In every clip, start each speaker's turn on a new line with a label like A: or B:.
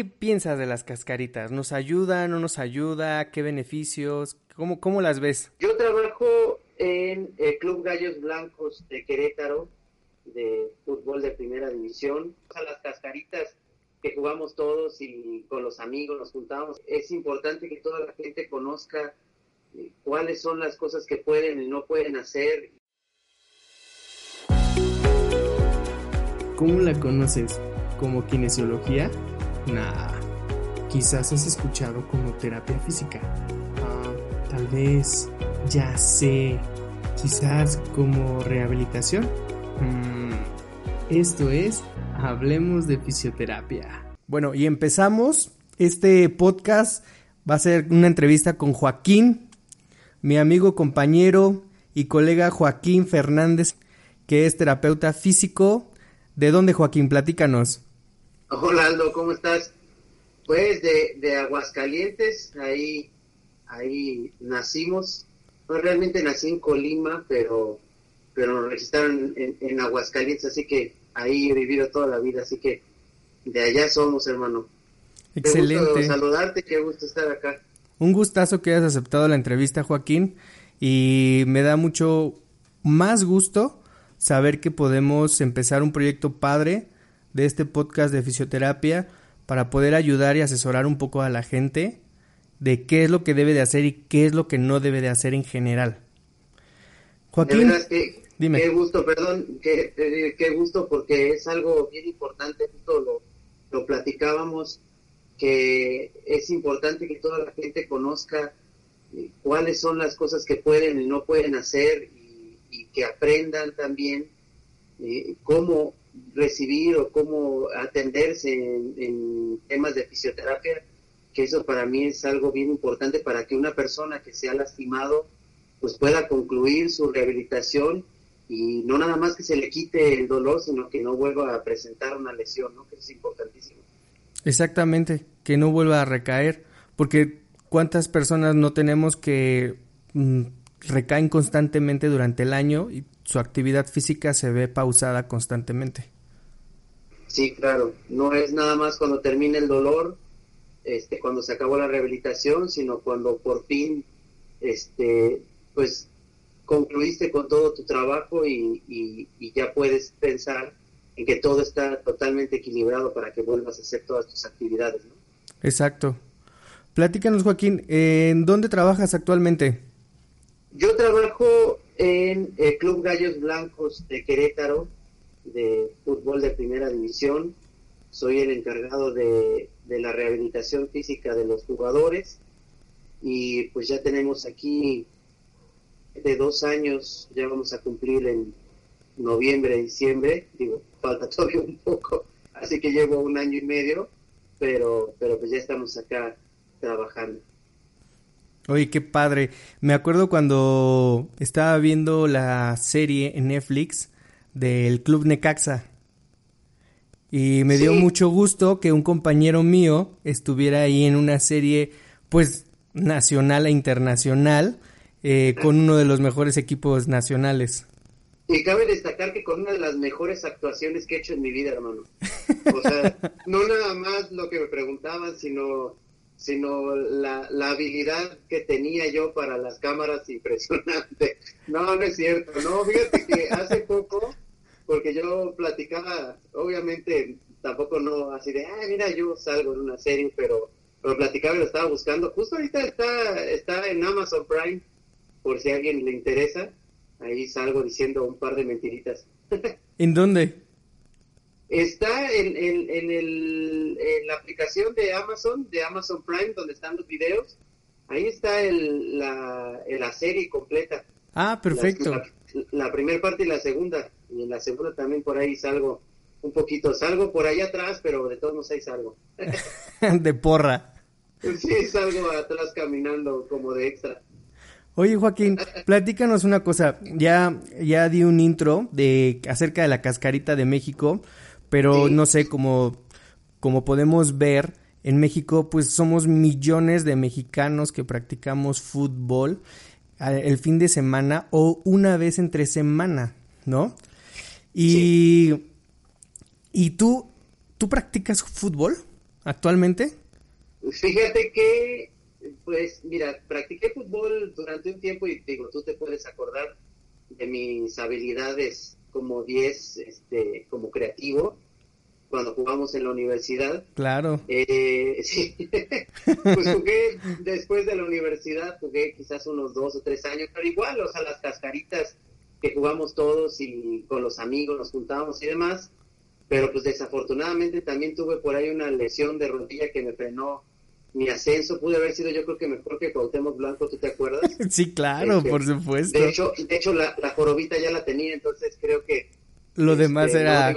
A: ¿Qué piensas de las cascaritas? ¿Nos ayuda, no nos ayuda? ¿Qué beneficios? ¿Cómo, cómo las ves?
B: Yo trabajo en el Club Gallos Blancos de Querétaro, de fútbol de primera división. A las cascaritas que jugamos todos y con los amigos nos juntamos. Es importante que toda la gente conozca eh, cuáles son las cosas que pueden y no pueden hacer.
A: ¿Cómo la conoces? ¿Como kinesiología? Nah, quizás has escuchado como terapia física. Ah, tal vez, ya sé, quizás como rehabilitación. Mm, esto es Hablemos de Fisioterapia. Bueno, y empezamos. Este podcast va a ser una entrevista con Joaquín, mi amigo, compañero y colega Joaquín Fernández, que es terapeuta físico. ¿De dónde, Joaquín? Platícanos.
B: Hola Aldo, ¿cómo estás? Pues de, de Aguascalientes, ahí, ahí nacimos. No realmente nací en Colima, pero, pero nos registraron en, Aguascalientes, así que ahí he vivido toda la vida, así que de allá somos, hermano.
A: Excelente.
B: Qué gusto saludarte, qué gusto estar acá.
A: Un gustazo que hayas aceptado la entrevista, Joaquín, y me da mucho más gusto saber que podemos empezar un proyecto padre de este podcast de fisioterapia para poder ayudar y asesorar un poco a la gente de qué es lo que debe de hacer y qué es lo que no debe de hacer en general.
B: Joaquín, dime. Qué gusto, perdón, qué, qué, gusto porque es algo bien importante, justo lo, lo platicábamos, que es importante que toda la gente conozca eh, cuáles son las cosas que pueden y no pueden hacer y, que aprendan también eh, cómo recibir o cómo atenderse en, temas de fisioterapia, que eso para mí es algo bien importante para que una persona que se ha lastimado pues pueda concluir su rehabilitación y no nada más que se le quite el dolor, sino que no vuelva a presentar una lesión. Que es importantísimo.
A: Exactamente, que no vuelva a recaer, porque cuántas personas no tenemos que mm, recaen constantemente durante el año y su actividad física se ve pausada constantemente.
B: Sí, claro, no es nada más cuando termina el dolor, este, cuando se acabó la rehabilitación, sino cuando por fin, este, pues concluiste con todo tu trabajo y, y, ya puedes pensar en que todo está totalmente equilibrado para que vuelvas a hacer todas tus actividades. ¿no?
A: Exacto. Platícanos, Joaquín, ¿en dónde trabajas actualmente?
B: Yo trabajo en el Club Gallos Blancos de Querétaro, de fútbol de primera división. Soy el encargado de, la rehabilitación física de los jugadores y pues ya tenemos aquí de dos años, ya vamos a cumplir en noviembre, diciembre, digo, falta todavía un poco, así que llevo un año y medio, pero, pero pues ya estamos acá trabajando.
A: Oye, qué padre. Me acuerdo cuando estaba viendo la serie en Netflix del Club Necaxa. Y me dio mucho gusto que un compañero mío estuviera ahí en una serie, pues, nacional e internacional, eh, con uno de los mejores equipos nacionales.
B: Y cabe destacar que con una de las mejores actuaciones que he hecho en mi vida, hermano. O sea, no nada más lo que me preguntaban, sino sino la, la, habilidad que tenía yo para las cámaras impresionante. No, no es cierto. No, fíjate que hace poco, porque yo platicaba, obviamente tampoco no así de, ah, mira, yo salgo en una serie, pero lo platicaba y lo estaba buscando. Justo ahorita está, está en Amazon Prime, por si a alguien le interesa. Ahí salgo diciendo un par de mentiritas.
A: ¿En dónde?
B: Está en, en, el, en, la aplicación de Amazon, de Amazon Prime, donde están los videos. Ahí está el, la, la serie completa.
A: Ah, perfecto.
B: La, primera parte y la segunda. Y en la segunda también por ahí salgo un poquito. Salgo por ahí atrás, pero de todos modos ahí salgo.
A: de porra.
B: Sí, salgo atrás caminando como de extra.
A: Oye, Joaquín, platícanos una cosa. Ya, ya di un intro de acerca de la cascarita de México pero no sé, como, como podemos ver, en México pues somos millones de mexicanos que practicamos fútbol el fin de semana o una vez entre semana, ¿no? Y, ¿y tú, tú practicas fútbol? actualmente?
B: Fíjate que, pues, mira, practiqué fútbol durante un tiempo y digo, tú te puedes acordar de mis habilidades como 10, este, como creativo, cuando jugamos en la universidad.
A: Claro.
B: Eh, sí. pues jugué después de la universidad, jugué quizás unos dos o tres años, pero igual, o sea, las cascaritas que jugamos todos y con los amigos nos juntábamos y demás, pero pues desafortunadamente también tuve por ahí una lesión de rodilla que me frenó mi ascenso, pude haber sido yo creo que mejor que Cuauhtémoc Blanco, ¿tú te acuerdas?
A: sí, claro, este, por supuesto.
B: De hecho, de hecho la, la jorobita ya la tenía, entonces creo que...
A: Lo demás este, era...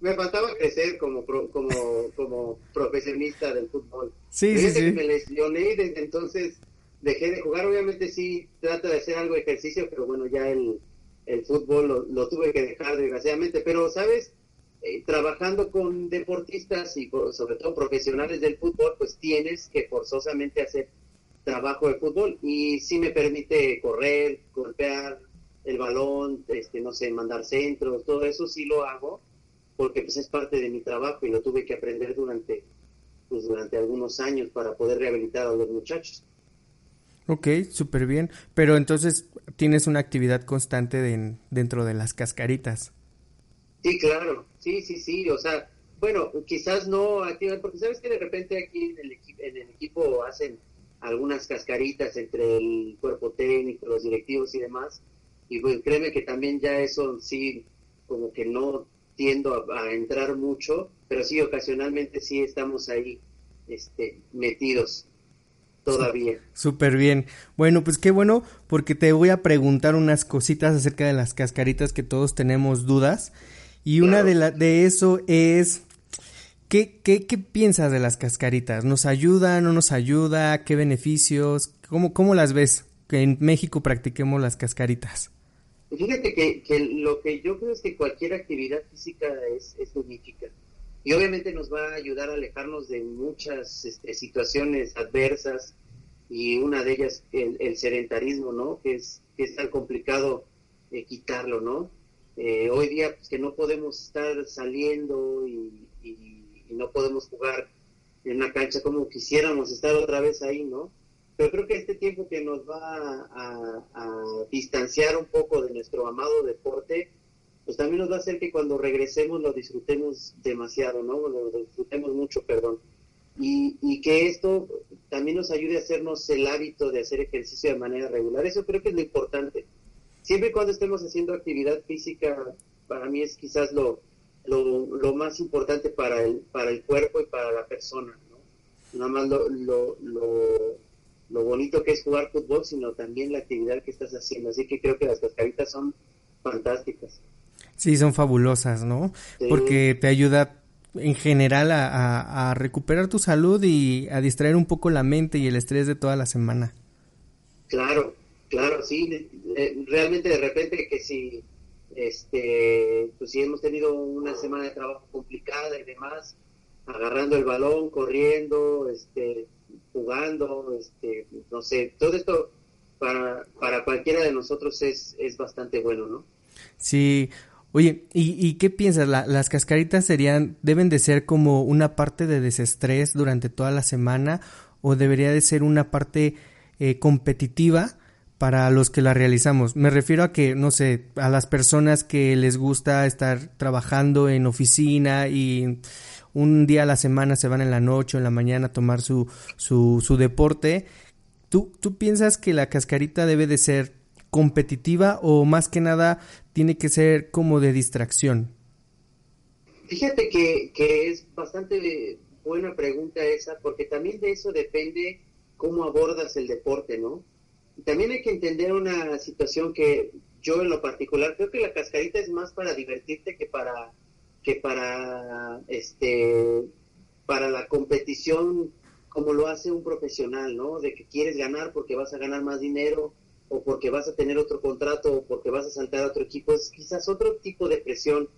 B: me faltaba crecer como como como profesionista del fútbol.
A: Sí, sí, sí.
B: me lesioné y desde entonces dejé de jugar. Obviamente sí trato de hacer algo de ejercicio, pero bueno, ya el, el fútbol lo, tuve que dejar desgraciadamente. Pero, ¿sabes? Eh, trabajando con deportistas y sobre todo profesionales del fútbol, pues tienes que forzosamente hacer trabajo de fútbol y sí me permite correr, golpear el balón, este, no sé, mandar centros, todo eso sí lo hago porque pues es parte de mi trabajo y lo tuve que aprender durante pues durante algunos años para poder rehabilitar a los muchachos.
A: Ok, súper bien. Pero entonces tienes una actividad constante dentro de las cascaritas.
B: Sí, claro. Sí, sí, sí. O sea, bueno, quizás no activar, porque sabes que de repente aquí en el, en el equipo hacen algunas cascaritas entre el cuerpo técnico, los directivos y demás. Y bueno, créeme que también ya eso sí, como que no tiendo a, entrar mucho, pero sí, ocasionalmente sí estamos ahí este, metidos todavía.
A: Súper bien. Bueno, pues qué bueno, porque te voy a preguntar unas cositas acerca de las cascaritas que todos tenemos dudas. Y una de, la, de eso es, ¿qué, qué, qué piensas de las cascaritas? ¿Nos ayuda, no nos ayuda? ¿Qué beneficios? ¿Cómo, cómo las ves? Que en México practiquemos las cascaritas.
B: Fíjate que, que lo que yo creo es que cualquier actividad física es, es benéfica y obviamente nos va a ayudar a alejarnos de muchas este, situaciones adversas y una de ellas el, el sedentarismo, ¿no? Que es, que es tan complicado eh, quitarlo, ¿no? Eh, hoy día pues, que no podemos estar saliendo y, no podemos jugar en una cancha como quisiéramos estar otra vez ahí, ¿no? Pero creo que este tiempo que nos va a, a distanciar un poco de nuestro amado deporte, pues también nos va a hacer que cuando regresemos lo disfrutemos demasiado, ¿no? Lo disfrutemos mucho, perdón. Y, y que esto también nos ayude a hacernos el hábito de hacer ejercicio de manera regular. Eso creo que es lo importante. Siempre y cuando estemos haciendo actividad física, para mí es quizás lo, lo, lo más importante para el, para el cuerpo y para la persona, ¿no? Nada más lo, lo, lo, lo bonito que es jugar fútbol, sino también la actividad que estás haciendo. Así que creo que las cascaritas son fantásticas.
A: Sí, son fabulosas, ¿no? Porque te ayuda en general a, recuperar tu salud y a distraer un poco la mente y el estrés de toda la semana.
B: Claro, claro, sí. Realmente de repente que si, este, pues si hemos tenido una semana de trabajo complicada y demás, agarrando el balón, corriendo, este, jugando, este, no sé, todo esto para, para cualquiera de nosotros es, es bastante bueno, ¿no?
A: Sí, Oye, ¿y, qué piensas? ¿Las cascaritas serían, deben de ser como una parte de desestrés durante toda la semana o debería de ser una parte eh, competitiva para los que la realizamos? Me refiero a que, no sé, a las personas que les gusta estar trabajando en oficina y un día a la semana se van en la noche o en la mañana a tomar su, su, su deporte. ¿Tú, ¿Tú piensas que la cascarita debe de ser competitiva o más que nada tiene que ser como de distracción?
B: Fíjate que, que es bastante buena pregunta esa, porque también de eso depende cómo abordas el deporte, ¿no? También hay que entender una situación que yo en lo particular creo que la cascarita es más para divertirte que para que para este para la competición como lo hace un profesional, ¿no? De que quieres ganar porque vas a ganar más dinero o porque vas a tener otro contrato o porque vas a saltar a otro equipo, es quizás otro tipo de presión.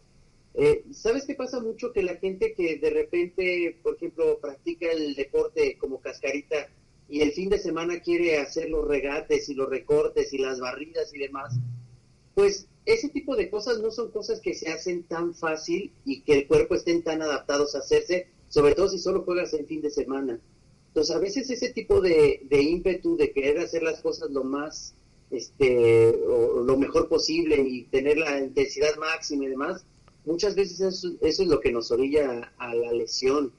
B: Eh, ¿Sabes qué pasa mucho? Que la gente que de repente, por ejemplo, practica el deporte como cascarita y el fin de semana quiere hacer los regates y los recortes y las barridas y demás, pues ese tipo de cosas no son cosas que se hacen tan fácil y que el cuerpo estén tan adaptados a hacerse, sobre todo si solo juegas en fin de semana. Entonces, a veces ese tipo de, de ímpetu de querer hacer las cosas lo más, este, o, lo mejor posible y tener la intensidad máxima y demás, muchas veces eso, es lo que nos orilla a, la lesión.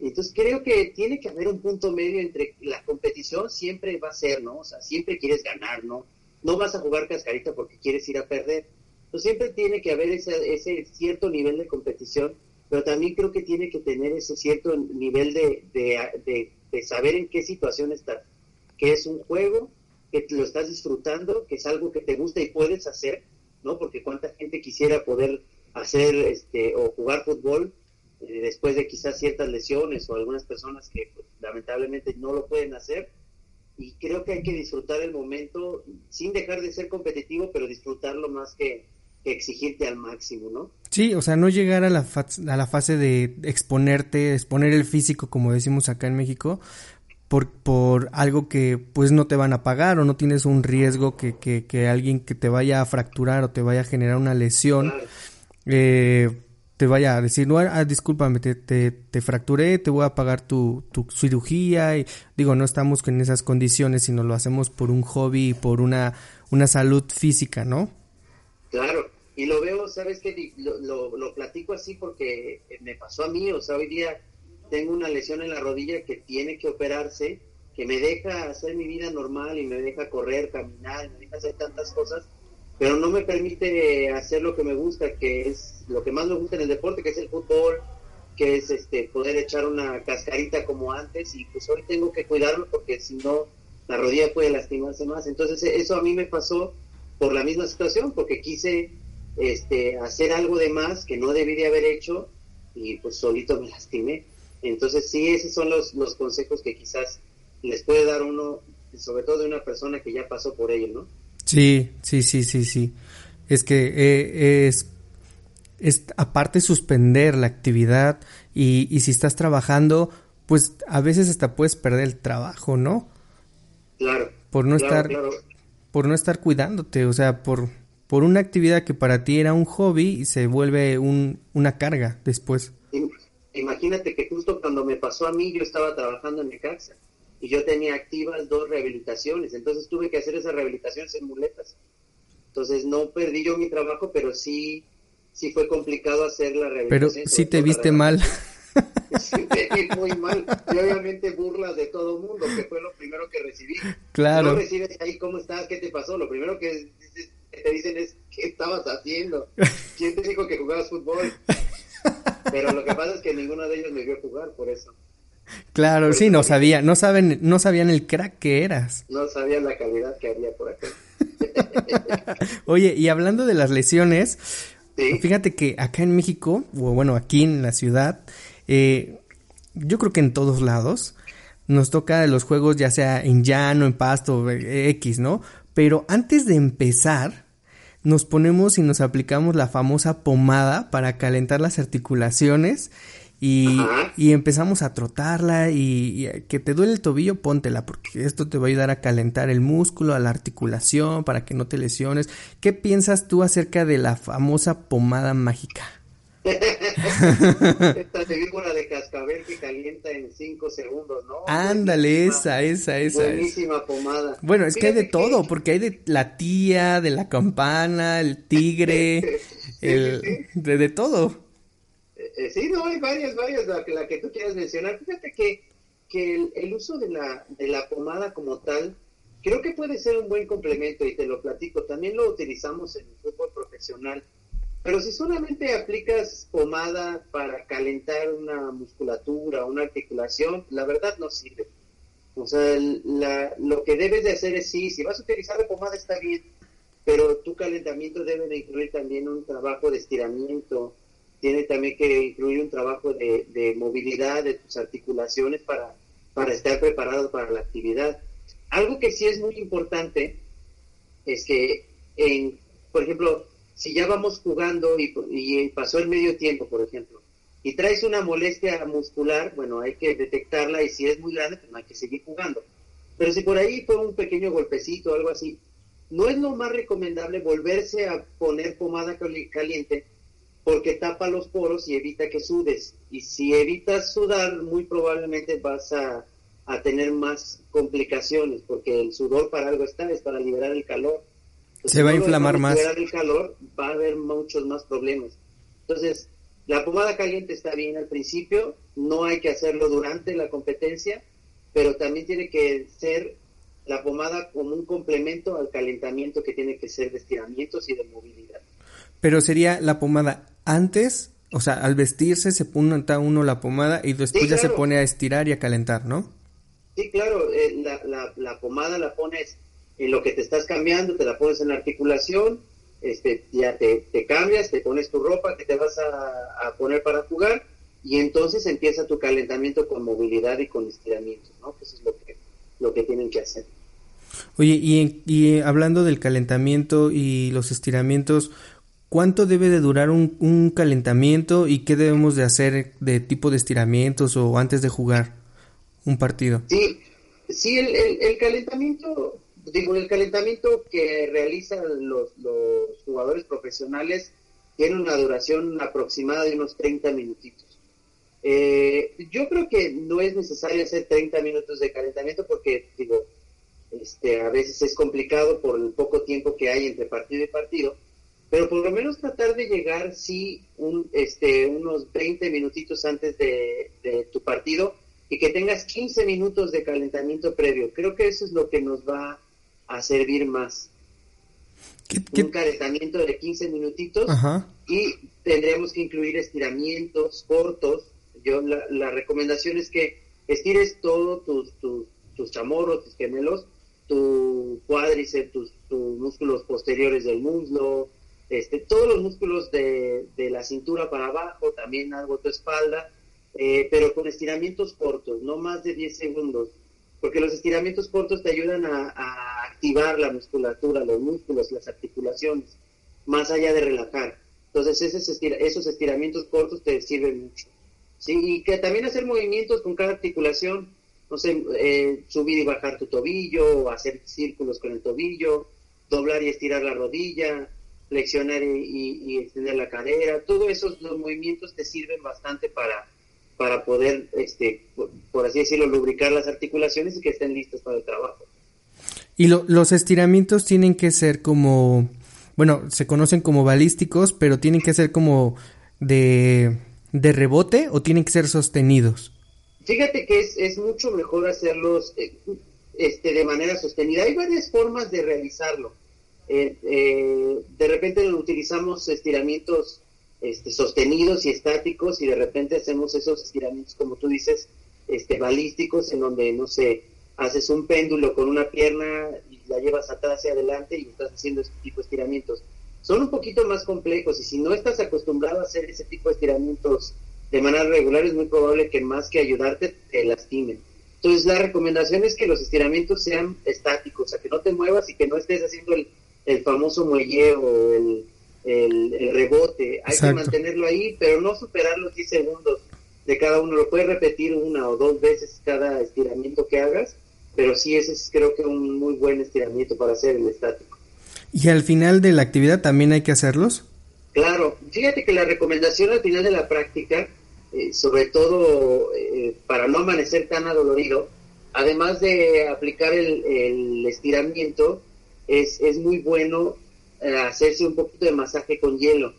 B: Entonces creo que tiene que haber un punto medio entre la competición siempre va a ser, ¿no? O sea, siempre quieres ganar, ¿no? No vas a jugar cascarita porque quieres ir a perder. Entonces siempre tiene que haber ese, ese cierto nivel de competición, pero también creo que tiene que tener ese cierto nivel de, de, de saber en qué situación estás, que es un juego, que lo estás disfrutando, que es algo que te gusta y puedes hacer, ¿no? Porque cuánta gente quisiera poder hacer este o jugar fútbol eh, después de quizás ciertas lesiones o algunas personas que pues, lamentablemente no lo pueden hacer. Y creo que hay que disfrutar el momento sin dejar de ser competitivo pero disfrutarlo más que, exigirte al máximo no
A: sí o sea no llegar a la a la fase de exponerte exponer el físico como decimos acá en México por, por algo que pues no te van a pagar o no tienes un riesgo que, que, que alguien que te vaya a fracturar o te vaya a generar una lesión. Eh, te vaya a decir, no, ah, discúlpame, te, te, fracturé, te voy a pagar tu, tu cirugía. Y digo, no estamos en esas condiciones, sino lo hacemos por un hobby y por una, una salud física, ¿no?
B: Claro, y lo veo, ¿sabes qué? Lo, lo, platico así porque me pasó a mí, o sea, hoy día tengo una lesión en la rodilla que tiene que operarse, que me deja hacer mi vida normal y me deja correr, caminar, me deja hacer tantas cosas pero no me permite hacer lo que me gusta, que es lo que más me gusta en el deporte, que es el fútbol, que es este poder echar una cascarita como antes y pues hoy tengo que cuidarlo porque si no la rodilla puede lastimarse más. Entonces eso a mí me pasó por la misma situación, porque quise este hacer algo de más que no debí de haber hecho y pues solito me lastimé. Entonces sí, esos son los, los consejos que quizás les puede dar uno, sobre todo de una persona que ya pasó por ello, ¿no?
A: Sí, sí, sí, sí, sí. Es que eh, es, es aparte suspender la actividad y, y si estás trabajando, pues a veces hasta puedes perder el trabajo, ¿no?
B: Claro.
A: Por no estar, por no estar cuidándote, o sea, por, por una actividad que para ti era un hobby y se vuelve un, una carga después.
B: Imagínate que justo cuando me pasó a mí, yo estaba trabajando en mi casa y yo tenía activas dos rehabilitaciones, entonces tuve que hacer esas rehabilitaciones en muletas. Entonces no perdí yo mi trabajo, pero sí, sí fue complicado hacer la rehabilitación.
A: Pero sí te viste mal.
B: Sí, muy mal. Y obviamente burlas de todo mundo, que fue lo primero que recibí.
A: Claro.
B: No recibes ahí, ¿cómo estás? ¿Qué te pasó? Lo primero que, te dicen es, ¿qué estabas haciendo? ¿Quién te dijo que jugabas fútbol? Pero lo que pasa es que ninguno de ellos me vio jugar, por eso.
A: Claro, sí, no sabía, no saben, no sabían el crack que eras.
B: No sabían la calidad que había por acá.
A: Oye, y hablando de las lesiones, fíjate que acá en México, o bueno, aquí en la ciudad, eh, yo creo que en todos lados, nos toca los juegos ya sea en llano, en pasto, X, ¿no? Pero antes de empezar, nos ponemos y nos aplicamos la famosa pomada para calentar las articulaciones y, y, empezamos a trotarla y, que te duele el tobillo, póntela, porque esto te va a ayudar a calentar el músculo, a la articulación, para que no te lesiones. ¿Qué piensas tú acerca de la famosa pomada mágica?
B: Esta figura de cascabel que calienta en 5 segundos, ¿no?
A: Ándale, esa, esa, esa.
B: Buenísima pomada.
A: Bueno, es que hay de todo, porque hay de la tía, de la campana, el tigre, el, de, de todo.
B: Eh, sí, no, hay varias, varias, la la que tú quieras mencionar. Fíjate que, que el, uso de la, de la pomada como tal, creo que puede ser un buen complemento y te lo platico. También lo utilizamos en el fútbol profesional. Pero si solamente aplicas pomada para calentar una musculatura, una articulación, la verdad no sirve. O sea, lo que debes de hacer es sí, si vas a utilizar la pomada está bien, pero tu calentamiento debe de incluir también un trabajo de estiramiento, tiene también que incluir un trabajo de, movilidad de tus articulaciones para, para estar preparado para la actividad. Algo que sí es muy importante es que, en, por ejemplo, si ya vamos jugando y, pasó el medio tiempo, por ejemplo, y traes una molestia muscular, bueno, hay que detectarla y si es muy grande, pues no hay que seguir jugando. Pero si por ahí fue un pequeño golpecito o algo así, no es lo más recomendable volverse a poner pomada caliente porque tapa los poros y evita que sudes. Y si evitas sudar, muy probablemente vas a, tener más complicaciones, porque el sudor para algo está, es para liberar el calor.
A: Se va a inflamar más.
B: Liberar el calor, va a haber muchos más problemas. Entonces, la pomada caliente está bien al principio, no hay que hacerlo durante la competencia, pero también tiene que ser la pomada como un complemento al calentamiento que tiene que ser de estiramientos y de movilidad.
A: Pero sería la pomada antes, o sea, al vestirse se pone uno la pomada y después ya se pone a estirar y a calentar, ¿no?
B: Sí, claro, eh, la, la, la, pomada la pones en lo que te estás cambiando, te la pones en la articulación, este, ya te, te cambias, te pones tu ropa que te vas a, poner para jugar y entonces empieza tu calentamiento con movilidad y con estiramiento, ¿no? Pues es lo que, lo que tienen que hacer.
A: Oye, y, y hablando del calentamiento y los estiramientos, ¿Cuánto debe de durar un, calentamiento y qué debemos de hacer de tipo de estiramientos o antes de jugar un partido?
B: Sí, sí el, calentamiento, digo, el calentamiento que realizan los, jugadores profesionales tiene una duración aproximada de unos 30 minutitos. Eh, yo creo que no es necesario hacer 30 minutos de calentamiento porque, digo, este, a veces es complicado por el poco tiempo que hay entre partido y partido pero por lo menos tratar de llegar, sí, un, este, unos 20 minutitos antes de, tu partido y que tengas 15 minutos de calentamiento previo. Creo que eso es lo que nos va a servir más. Un calentamiento de 15 minutitos y tendremos que incluir estiramientos cortos. Yo la, recomendación es que estires todos tus, tus, tus chamorros, tus gemelos, tu cuádriceps, tus, tus músculos posteriores del muslo, este, todos los músculos de, la cintura para abajo, también algo tu espalda, eh, pero con estiramientos cortos, no más de 10 segundos, porque los estiramientos cortos te ayudan a, activar la musculatura, los músculos, las articulaciones, más allá de relajar. Entonces esos, estiramientos cortos te sirven mucho. ¿sí? Y que también hacer movimientos con cada articulación, no sé, eh, subir y bajar tu tobillo, hacer círculos con el tobillo, doblar y estirar la rodilla, flexionar y, extender la cadera, todos esos los movimientos te sirven bastante para, para poder, este, por, así decirlo, lubricar las articulaciones y que estén listas para el trabajo.
A: Y los estiramientos tienen que ser como, bueno, se conocen como balísticos, pero tienen que ser como de, de rebote o tienen que ser sostenidos.
B: Fíjate que es, es mucho mejor hacerlos eh, este, de manera sostenida. Hay varias formas de realizarlo eh, eh, de repente utilizamos estiramientos este, sostenidos y estáticos y de repente hacemos esos estiramientos, como tú dices, este, balísticos, en donde, no sé, haces un péndulo con una pierna y la llevas atrás y adelante y estás haciendo este tipo de estiramientos. Son un poquito más complejos y si no estás acostumbrado a hacer ese tipo de estiramientos de manera regular, es muy probable que más que ayudarte te lastimen. Entonces la recomendación es que los estiramientos sean estáticos, o sea, que no te muevas y que no estés haciendo el el famoso muelleo, el, el, rebote. Hay que mantenerlo ahí, pero no superar los 10 segundos de cada uno. Lo puedes repetir una o dos veces cada estiramiento que hagas, pero sí ese es creo que un muy buen estiramiento para hacer el estático.
A: ¿Y al final de la actividad también hay que hacerlos?
B: Claro, fíjate que la recomendación al final de la práctica, eh, sobre todo eh, para no amanecer tan adolorido, además de aplicar el, el estiramiento, es, es muy bueno eh, hacerse un poquito de masaje con hielo.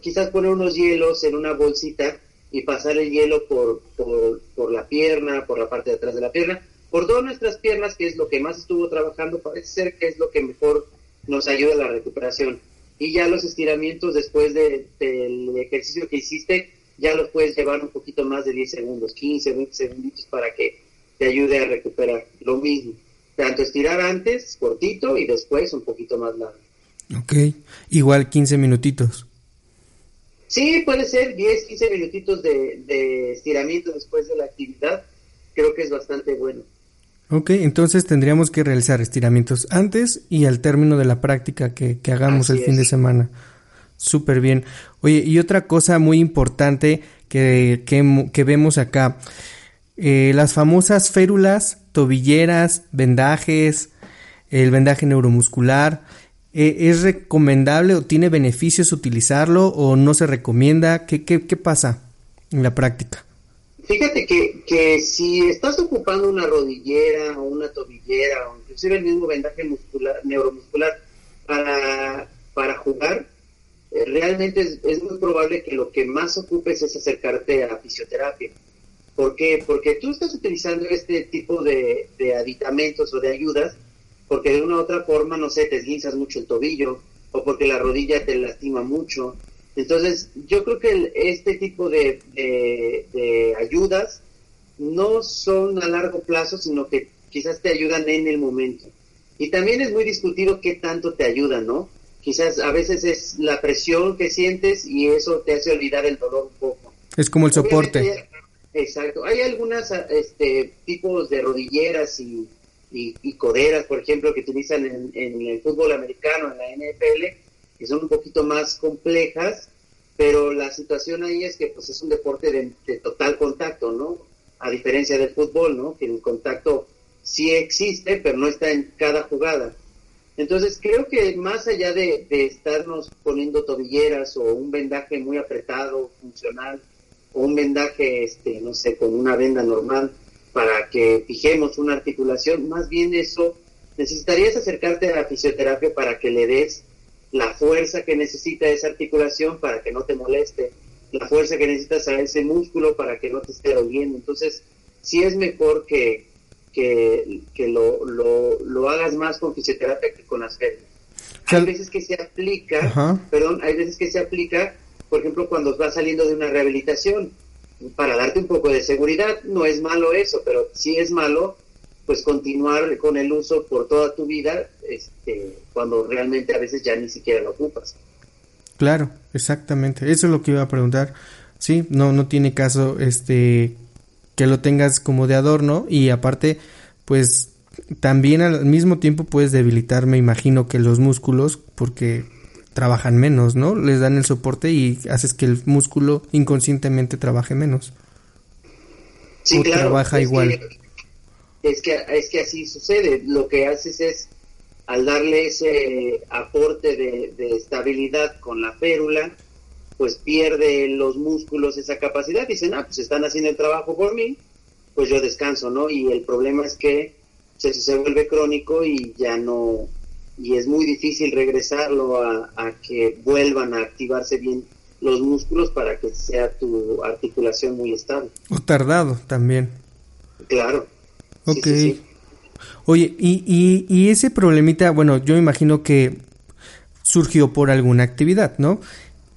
B: Quizás poner unos hielos en una bolsita y pasar el hielo por, por, la pierna, por la parte de atrás de la pierna, por todas nuestras piernas, que es lo que más estuvo trabajando, parece ser que es lo que mejor nos ayuda a la recuperación. Y ya los estiramientos después del ejercicio que hiciste, ya los puedes llevar un poquito más de 10 segundos, 15, 20 segunditos para que te ayude a recuperar. Lo mismo tanto estirar antes, cortito, y después un poquito más largo.
A: Ok, igual 15 minutitos.
B: Sí, puede ser 10, 15 minutitos de, estiramiento después de la actividad. Creo que es bastante bueno.
A: Ok, entonces tendríamos que realizar estiramientos antes y al término de la práctica que, hagamos el fin de semana. Súper bien. Oye, y otra cosa muy importante que, que vemos acá. Eh, las famosas férulas, tobilleras, vendajes, el vendaje neuromuscular. eh, ¿es recomendable o tiene beneficios utilizarlo o no se recomienda? ¿Qué, qué, qué pasa en la práctica?
B: Fíjate que, que si estás ocupando una rodillera o una tobillera o inclusive el mismo vendaje muscular, neuromuscular para, para jugar, eh, realmente es, muy probable que lo que más ocupes es acercarte a fisioterapia. ¿Por qué? Porque tú estás utilizando este tipo de, de aditamentos o de ayudas porque de una u otra forma, no sé, te esguinzas mucho el tobillo o porque la rodilla te lastima mucho. Entonces, yo creo que este tipo de, de, ayudas no son a largo plazo, sino que quizás te ayudan en el momento. Y también es muy discutido qué tanto te ayudan, ¿no? Quizás a veces es la presión que sientes y eso te hace olvidar el dolor un poco.
A: Es como el soporte.
B: Exacto. Hay algunos este, tipos de rodilleras y coderas, por ejemplo, que utilizan en, el fútbol americano, en la NFL, que son un poquito más complejas, pero la situación ahí es que pues es un deporte de, total contacto, ¿no? A diferencia del fútbol, ¿no? Que el contacto sí existe, pero no está en cada jugada. Entonces creo que más allá de estarnos poniendo tobilleras o un vendaje muy apretado, funcional, o un vendaje, este, no sé, con una venda normal, para que fijemos una articulación, más bien eso, necesitarías acercarte a la fisioterapia para que le des la fuerza que necesita esa articulación para que no te moleste, la fuerza que necesitas a ese músculo para que no te esté doliendo. Entonces, sí es mejor que, que, lo, lo, hagas más con fisioterapia que con las férmulas. Hay veces que se aplica, perdón, hay veces que se aplica, por ejemplo, cuando vas saliendo de una rehabilitación para darte un poco de seguridad. No es malo eso, pero si es malo, pues continuar con el uso por toda tu vida, este, cuando realmente a veces ya ni siquiera lo ocupas.
A: Claro, exactamente. Eso es lo que iba a preguntar. Sí, no, no tiene caso, este, que lo tengas como de adorno y aparte, pues también al mismo tiempo puedes debilitar, me imagino que los músculos, porque trabajan menos, ¿no? Les dan el soporte y haces que el músculo inconscientemente trabaje menos.
B: Sí, o trabaja igual. es, que, es que así sucede. Lo que haces es, al darle ese aporte de, de estabilidad con la férula, pues pierde los músculos esa capacidad. Dicen, ah, pues están haciendo el trabajo por mí, pues yo descanso, ¿no? Y el problema es que se, se vuelve crónico y ya no, y es muy difícil regresarlo a, que vuelvan a activarse bien los músculos para que sea tu articulación muy estable.
A: O tardado también.
B: Claro.
A: Ok. Oye, y, y, y ese problemita, bueno, yo imagino que surgió por alguna actividad, ¿no?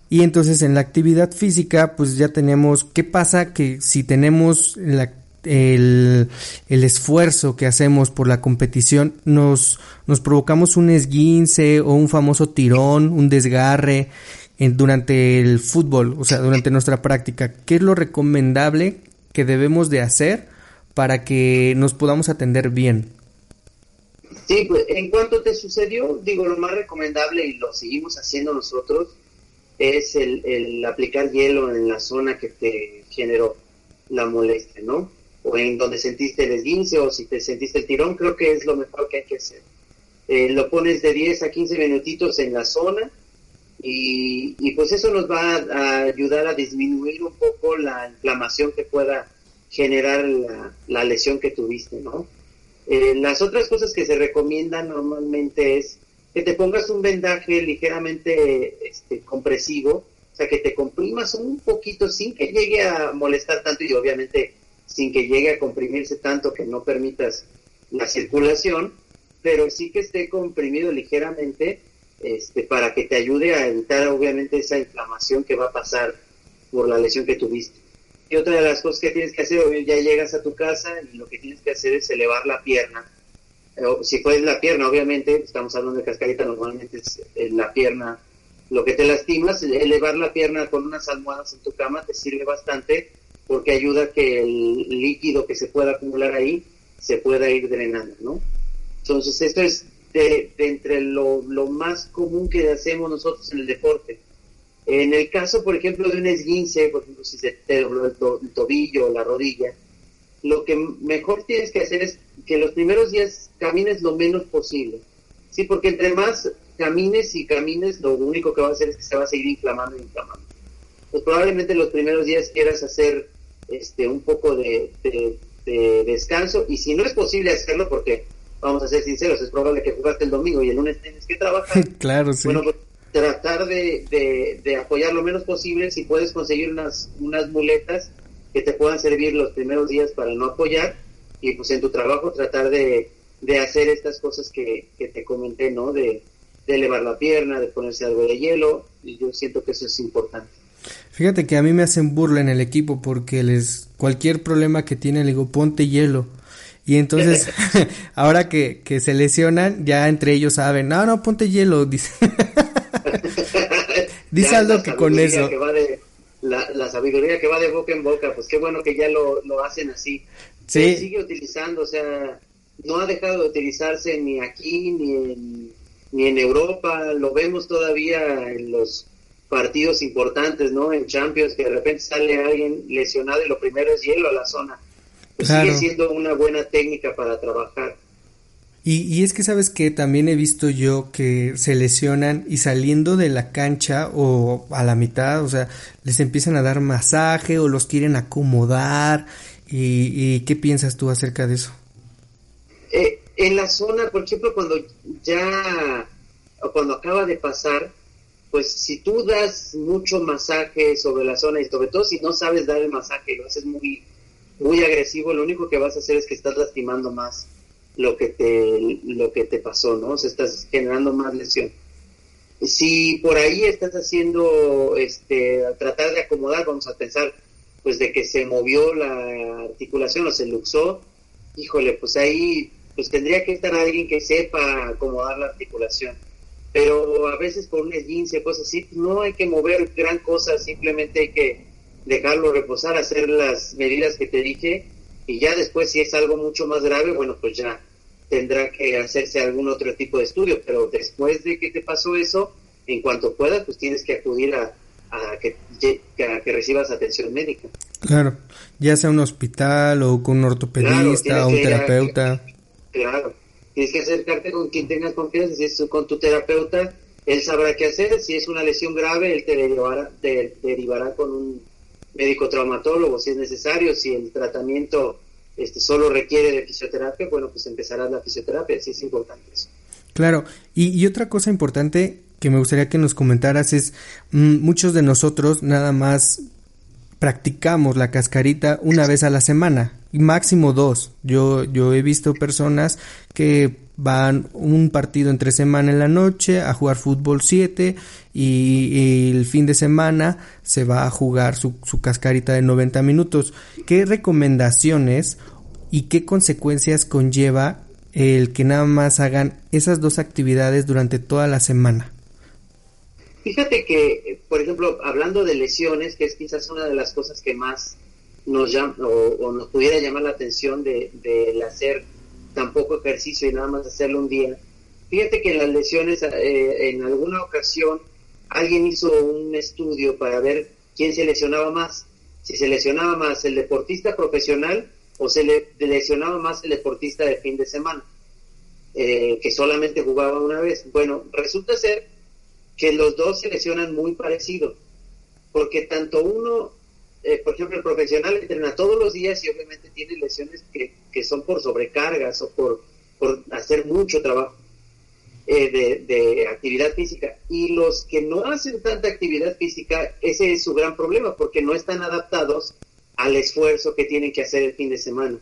A: Y entonces en la actividad física, pues ya tenemos, ¿qué pasa que si tenemos la el, esfuerzo que hacemos por la competición, nos, nos provocamos un esguince o un famoso tirón, un desgarre durante el fútbol, o sea, durante nuestra práctica. ¿Qué es lo recomendable que debemos de hacer para que nos podamos atender bien?
B: Sí, pues en cuanto te sucedió, digo, lo más recomendable y lo seguimos haciendo nosotros es el, el aplicar hielo en la zona que te generó la molestia, ¿no? O en donde sentiste el esguince o si te sentiste el tirón, creo que es lo mejor que hay que hacer. Eh, lo pones de 10 a 15 minutitos en la zona y, y, pues eso nos va a, ayudar a disminuir un poco la inflamación que pueda generar la, la lesión que tuviste, ¿no? Eh, las otras cosas que se recomiendan normalmente es que te pongas un vendaje ligeramente este, compresivo, o sea, que te comprimas un poquito sin que llegue a molestar tanto y obviamente sin que llegue a comprimirse tanto que no permitas la circulación, pero sí que esté comprimido ligeramente este, para que te ayude a evitar obviamente esa inflamación que va a pasar por la lesión que tuviste. Y otra de las cosas que tienes que hacer, ya llegas a tu casa y lo que tienes que hacer es elevar la pierna. si puedes la pierna, obviamente, estamos hablando de cascarita, normalmente es la pierna lo que te lastimas, elevar la pierna con unas almohadas en tu cama te sirve bastante porque ayuda a que el líquido que se pueda acumular ahí se pueda ir drenando, ¿no? Entonces, esto es de, entre lo, más común que hacemos nosotros en el deporte. En el caso, por ejemplo, de un esguince, por ejemplo, si se te dobló el, tobillo o la rodilla, lo que mejor tienes que hacer es que los primeros días camines lo menos posible. Sí, porque entre más camines y camines, lo único que va a hacer es que se va a seguir inflamando y inflamando. Pues probablemente los primeros días quieras hacer este un poco de, descanso y si no es posible hacerlo porque vamos a ser sinceros, es probable que jugaste el domingo y el lunes tienes que trabajar.
A: claro, sí. Bueno, pues,
B: tratar de, de, apoyar lo menos posible, si puedes conseguir unas, unas muletas que te puedan servir los primeros días para no apoyar y pues en tu trabajo tratar de, de hacer estas cosas que, que te comenté, ¿no? De, de elevar la pierna, de ponerse algo de hielo, y yo siento que eso es importante.
A: Fíjate que a mí me hacen burla en el equipo porque les cualquier problema que tienen le digo ponte hielo y entonces ahora que, que se lesionan ya entre ellos saben no no ponte hielo dice. Dice algo que con eso.
B: la, la, sabiduría que va de boca en boca pues qué bueno que ya lo, lo hacen así. Sí. sigue utilizando o sea no ha dejado de utilizarse ni aquí ni en ni en Europa, lo vemos todavía en los partidos importantes, ¿no? En Champions, que de repente sale alguien lesionado y lo primero es hielo a la zona. Pues sigue siendo una buena técnica para trabajar.
A: Y, y, es que sabes que también he visto yo que se lesionan y saliendo de la cancha o a la mitad, o sea, les empiezan a dar masaje o los quieren acomodar. ¿Y, y qué piensas tú acerca de eso?
B: Eh, en la zona, por ejemplo, cuando ya, o cuando acaba de pasar, pues si tú das mucho masaje sobre la zona y sobre todo si no sabes dar el masaje lo haces muy, muy agresivo, lo único que vas a hacer es que estás lastimando más lo que te, lo que te pasó, ¿no? O sea, estás generando más lesión. Si por ahí estás haciendo, este, tratar de acomodar, vamos a pensar, pues de que se movió la articulación o se luxó, híjole, pues ahí pues tendría que estar alguien que sepa acomodar la articulación. Pero a veces por un esguince, cosas así, no hay que mover gran cosa, simplemente hay que dejarlo reposar, hacer las medidas que te dije y ya después si es algo mucho más grave, bueno, pues ya tendrá que hacerse algún otro tipo de estudio, pero después de que te pasó eso, en cuanto puedas, pues tienes que acudir a, a que, a que recibas atención médica.
A: Claro, ya sea un hospital o con un ortopedista o un terapeuta.
B: Claro, tienes que acercarte con quien tengas confianza, si es con tu terapeuta, él sabrá qué hacer, si es una lesión grave, él te derivará, te derivará con un médico traumatólogo si es necesario, si el tratamiento este, solo requiere de fisioterapia, bueno, pues empezarás la fisioterapia, sí es importante eso.
A: Claro, y, otra cosa importante que me gustaría que nos comentaras es, mm, muchos de nosotros nada más practicamos la cascarita una vez a la semana, máximo dos. Yo, yo he visto personas que van un partido entre semana en la noche a jugar fútbol 7 y, el fin de semana se va a jugar su, su cascarita de 90 minutos. ¿Qué recomendaciones y qué consecuencias conlleva el que nada más hagan esas dos actividades durante toda la semana?
B: Fíjate que, por ejemplo, hablando de lesiones, que es quizás una de las cosas que más nos llama, o, nos pudiera llamar la atención de, de hacer tan poco ejercicio y nada más hacerlo un día. Fíjate que en las lesiones, eh, en alguna ocasión, alguien hizo un estudio para ver quién se lesionaba más. Si se lesionaba más el deportista profesional o se le lesionaba más el deportista de fin de semana, eh, que solamente jugaba una vez. Bueno, resulta ser que los dos se lesionan muy parecido, porque tanto uno, eh, por ejemplo, el profesional entrena todos los días y obviamente tiene lesiones que, que son por sobrecargas o por, por hacer mucho trabajo eh, de, de, actividad física. Y los que no hacen tanta actividad física, ese es su gran problema, porque no están adaptados al esfuerzo que tienen que hacer el fin de semana.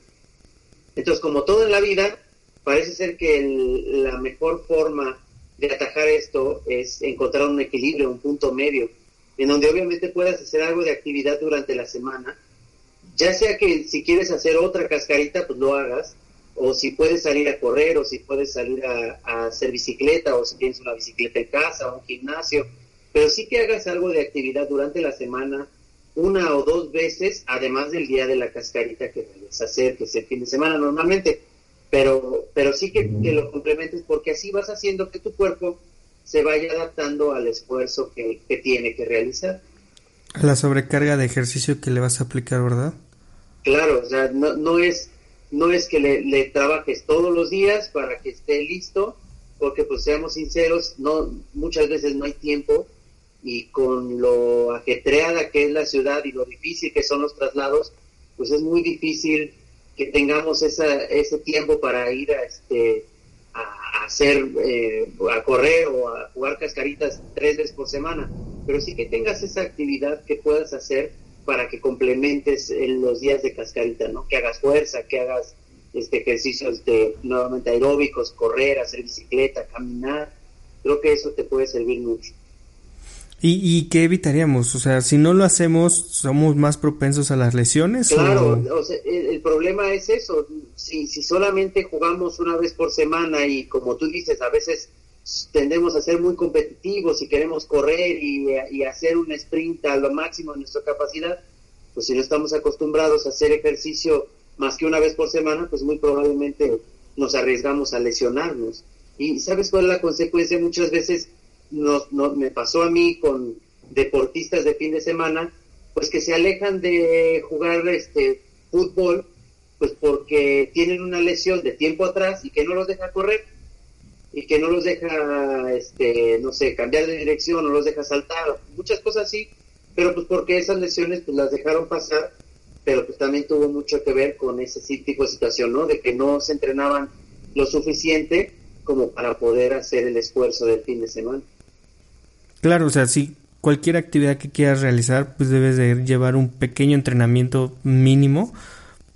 B: Entonces, como todo en la vida, parece ser que la mejor forma de atajar esto es encontrar un equilibrio, un punto medio, en donde obviamente puedas hacer algo de actividad durante la semana, ya sea que si quieres hacer otra cascarita, pues lo hagas, o si puedes salir a correr, o si puedes salir a, hacer bicicleta, o si tienes una bicicleta en casa, o un gimnasio, pero sí que hagas algo de actividad durante la semana, una o dos veces, además del día de la cascarita que debes hacer, que es el fin de semana normalmente pero, pero sí que, lo complementes porque así vas haciendo que tu cuerpo se vaya adaptando al esfuerzo que, tiene que realizar.
A: A la sobrecarga de ejercicio que le vas a aplicar, ¿verdad?
B: Claro, o sea, no, no es, no es que le, le, trabajes todos los días para que esté listo, porque pues seamos sinceros, no muchas veces no hay tiempo y con lo ajetreada que es la ciudad y lo difícil que son los traslados, pues es muy difícil que tengamos esa, ese tiempo para ir a este a, hacer eh, a correr o a jugar cascaritas tres veces por semana. Pero sí que tengas esa actividad que puedas hacer para que complementes en los días de cascarita no que hagas fuerza que hagas este ejercicios de nuevamente aeróbicos correr hacer bicicleta caminar. Creo que eso te puede servir mucho
A: ¿Y, ¿Y qué evitaríamos? O sea, si no lo hacemos, ¿somos más propensos a las lesiones?
B: Claro, el, problema es eso. Si, si solamente jugamos una vez por semana y como tú dices, a veces tendemos a ser muy competitivos y queremos correr y, y hacer un sprint a lo máximo de nuestra capacidad, pues si no estamos acostumbrados a hacer ejercicio más que una vez por semana, pues muy probablemente nos arriesgamos a lesionarnos. ¿Y sabes cuál es la consecuencia? Muchas veces nos, me pasó a mí con deportistas de fin de semana, pues que se alejan de jugar este fútbol, pues porque tienen una lesión de tiempo atrás y que no los deja correr y que no los deja, este, no sé, cambiar de dirección, no los deja saltar, muchas cosas así, pero pues porque esas lesiones pues las dejaron pasar, pero pues también tuvo mucho que ver con ese tipo de situación, ¿no? De que no se entrenaban lo suficiente como para poder hacer el esfuerzo del fin de semana.
A: Claro, o sea, si cualquier actividad que quieras realizar, pues debes de llevar un pequeño entrenamiento mínimo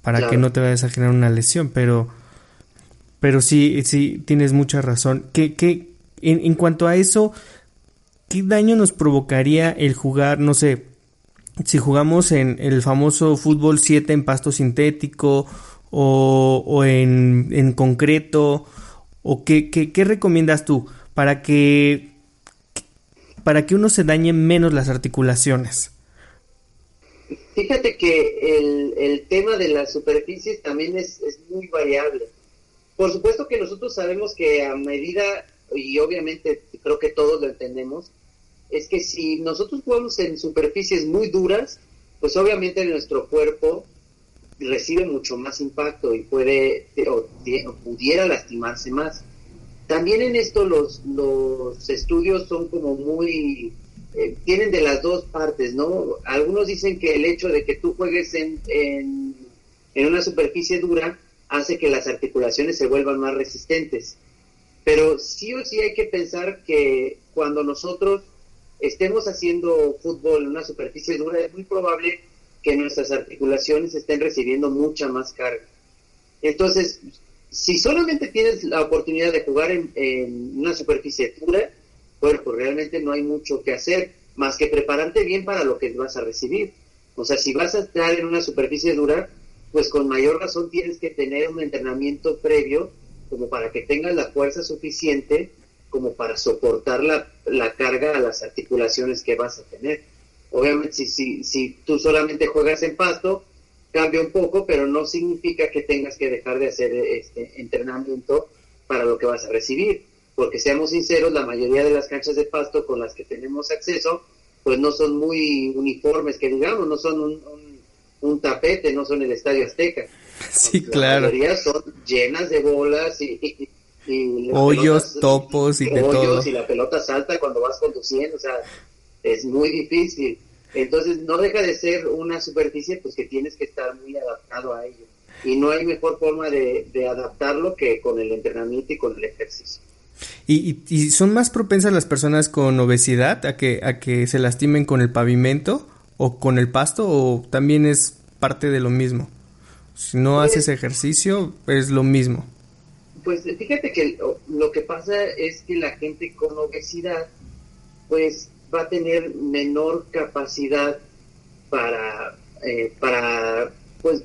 A: para que no te vayas a generar una lesión, pero pero sí, sí, tienes mucha razón. ¿Qué, qué, en, en cuanto a eso, qué daño nos provocaría el jugar, no sé, si jugamos en el famoso fútbol 7 en pasto sintético o, o en, en concreto, o qué, qué, qué recomiendas tú para que para que uno se dañe menos las articulaciones?
B: Fíjate que el, el tema de las superficies también es, es, muy variable. Por supuesto que nosotros sabemos que a medida, y obviamente creo que todos lo entendemos, es que si nosotros jugamos en superficies muy duras, pues obviamente nuestro cuerpo recibe mucho más impacto y puede o, o pudiera lastimarse más. También en esto los, los estudios son como muy, eh, tienen de las dos partes, ¿no? Algunos dicen que el hecho de que tú juegues en, en, en una superficie dura hace que las articulaciones se vuelvan más resistentes. Pero sí o sí hay que pensar que cuando nosotros estemos haciendo fútbol en una superficie dura, es muy probable que nuestras articulaciones estén recibiendo mucha más carga. Entonces, si solamente tienes la oportunidad de jugar en, una superficie dura, bueno, pues realmente no hay mucho que hacer más que prepararte bien para lo que vas a recibir. O sea, si vas a estar en una superficie dura, pues con mayor razón tienes que tener un entrenamiento previo como para que tengas la fuerza suficiente como para soportar la, la carga a las articulaciones que vas a tener. Obviamente, si, si, si tú solamente juegas en pasto, cambia un poco, pero no significa que tengas que dejar de hacer este entrenamiento para lo que vas a recibir. Porque seamos sinceros, la mayoría de las canchas de pasto con las que tenemos acceso, pues no son muy uniformes, que digamos, no son un, un, tapete, no son el Estadio Azteca.
A: Sí, claro.
B: La mayoría son llenas de bolas y,
A: hoyos, topos y de todo.
B: Y la pelota salta cuando vas conduciendo, o sea, es muy difícil. Entonces no deja de ser una superficie pues que tienes que estar muy adaptado a ello. Y no hay mejor forma de, adaptarlo que con el entrenamiento y con el ejercicio.
A: ¿Y, y, son más propensas las personas con obesidad a que, a que se lastimen con el pavimento o con el pasto o también es parte de lo mismo? Si no pues haces ejercicio es lo mismo.
B: Pues fíjate que lo que pasa es que la gente con obesidad pues va a tener menor capacidad para, eh, para, pues,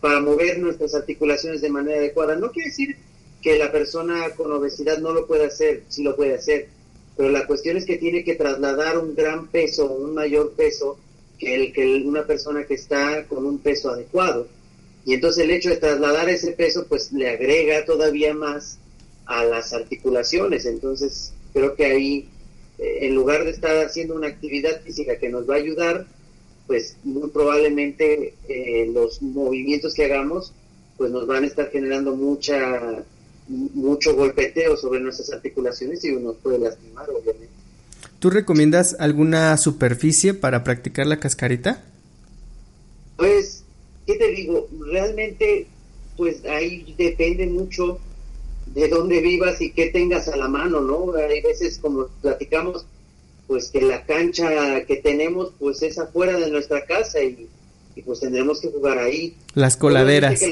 B: para mover nuestras articulaciones de manera adecuada. No quiere decir que la persona con obesidad no lo pueda hacer, sí lo puede hacer, pero la cuestión es que tiene que trasladar un gran peso, un mayor peso que el que una persona que está con un peso adecuado. Y entonces el hecho de trasladar ese peso pues le agrega todavía más a las articulaciones. Entonces creo que ahí en lugar de estar haciendo una actividad física que nos va a ayudar, pues muy probablemente eh, los movimientos que hagamos pues nos van a estar generando mucha mucho golpeteo sobre nuestras articulaciones y nos puede lastimar, obviamente.
A: ¿Tú recomiendas alguna superficie para practicar la cascarita?
B: Pues, ¿qué te digo? Realmente, pues ahí depende mucho de dónde vivas y qué tengas a la mano, ¿no? Hay veces, como platicamos, pues que la cancha que tenemos, pues es afuera de nuestra casa y, pues tendremos que jugar ahí.
A: Las coladeras.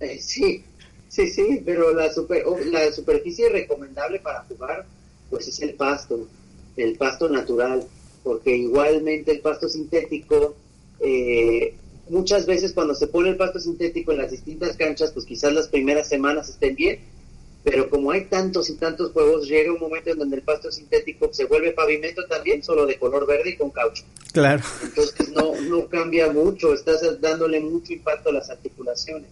B: Eh, sí, sí, sí, pero la, super, la superficie recomendable para jugar, pues es el pasto, el pasto natural, porque igualmente el pasto sintético, eh, muchas veces cuando se pone el pasto sintético en las distintas canchas, pues quizás las primeras semanas estén bien, pero como hay tantos y tantos juegos, llega un momento en donde el pasto sintético se vuelve pavimento también, solo de color verde y con caucho.
A: Claro.
B: Entonces no, no cambia mucho, estás dándole mucho impacto a las articulaciones.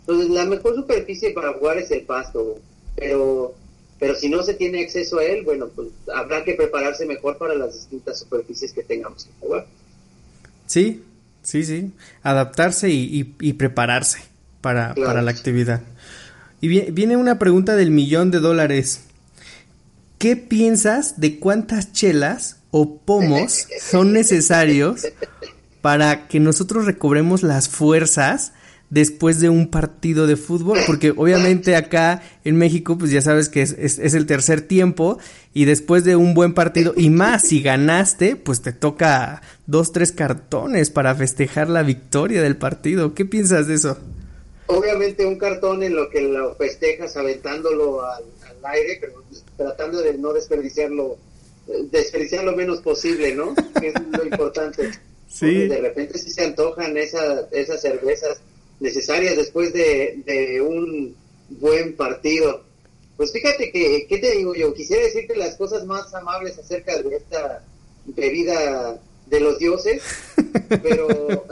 B: Entonces la mejor superficie para jugar es el pasto, pero, pero si no se tiene acceso a él, bueno, pues habrá que prepararse mejor para las distintas superficies que tengamos que jugar.
A: Sí, sí, sí. Adaptarse y, y, prepararse para, para la actividad. Y viene una pregunta del millón de dólares. ¿Qué piensas de cuántas chelas o pomos son necesarios para que nosotros recobremos las fuerzas después de un partido de fútbol? Porque obviamente acá en México, pues ya sabes que es, es, el tercer tiempo y después de un buen partido y más si ganaste, pues te toca dos, tres cartones para festejar la victoria del partido. ¿Qué piensas de eso?
B: Obviamente un cartón en lo que lo festejas aventándolo al, aire, pero tratando de no desperdiciarlo, desperdiciar lo menos posible, ¿no? Que es lo importante.
A: Sí.
B: de repente sí se antojan esa, esas cervezas necesarias después de, de un buen partido. Pues fíjate que, ¿qué te digo yo? Quisiera decirte las cosas más amables acerca de esta bebida de los dioses, pero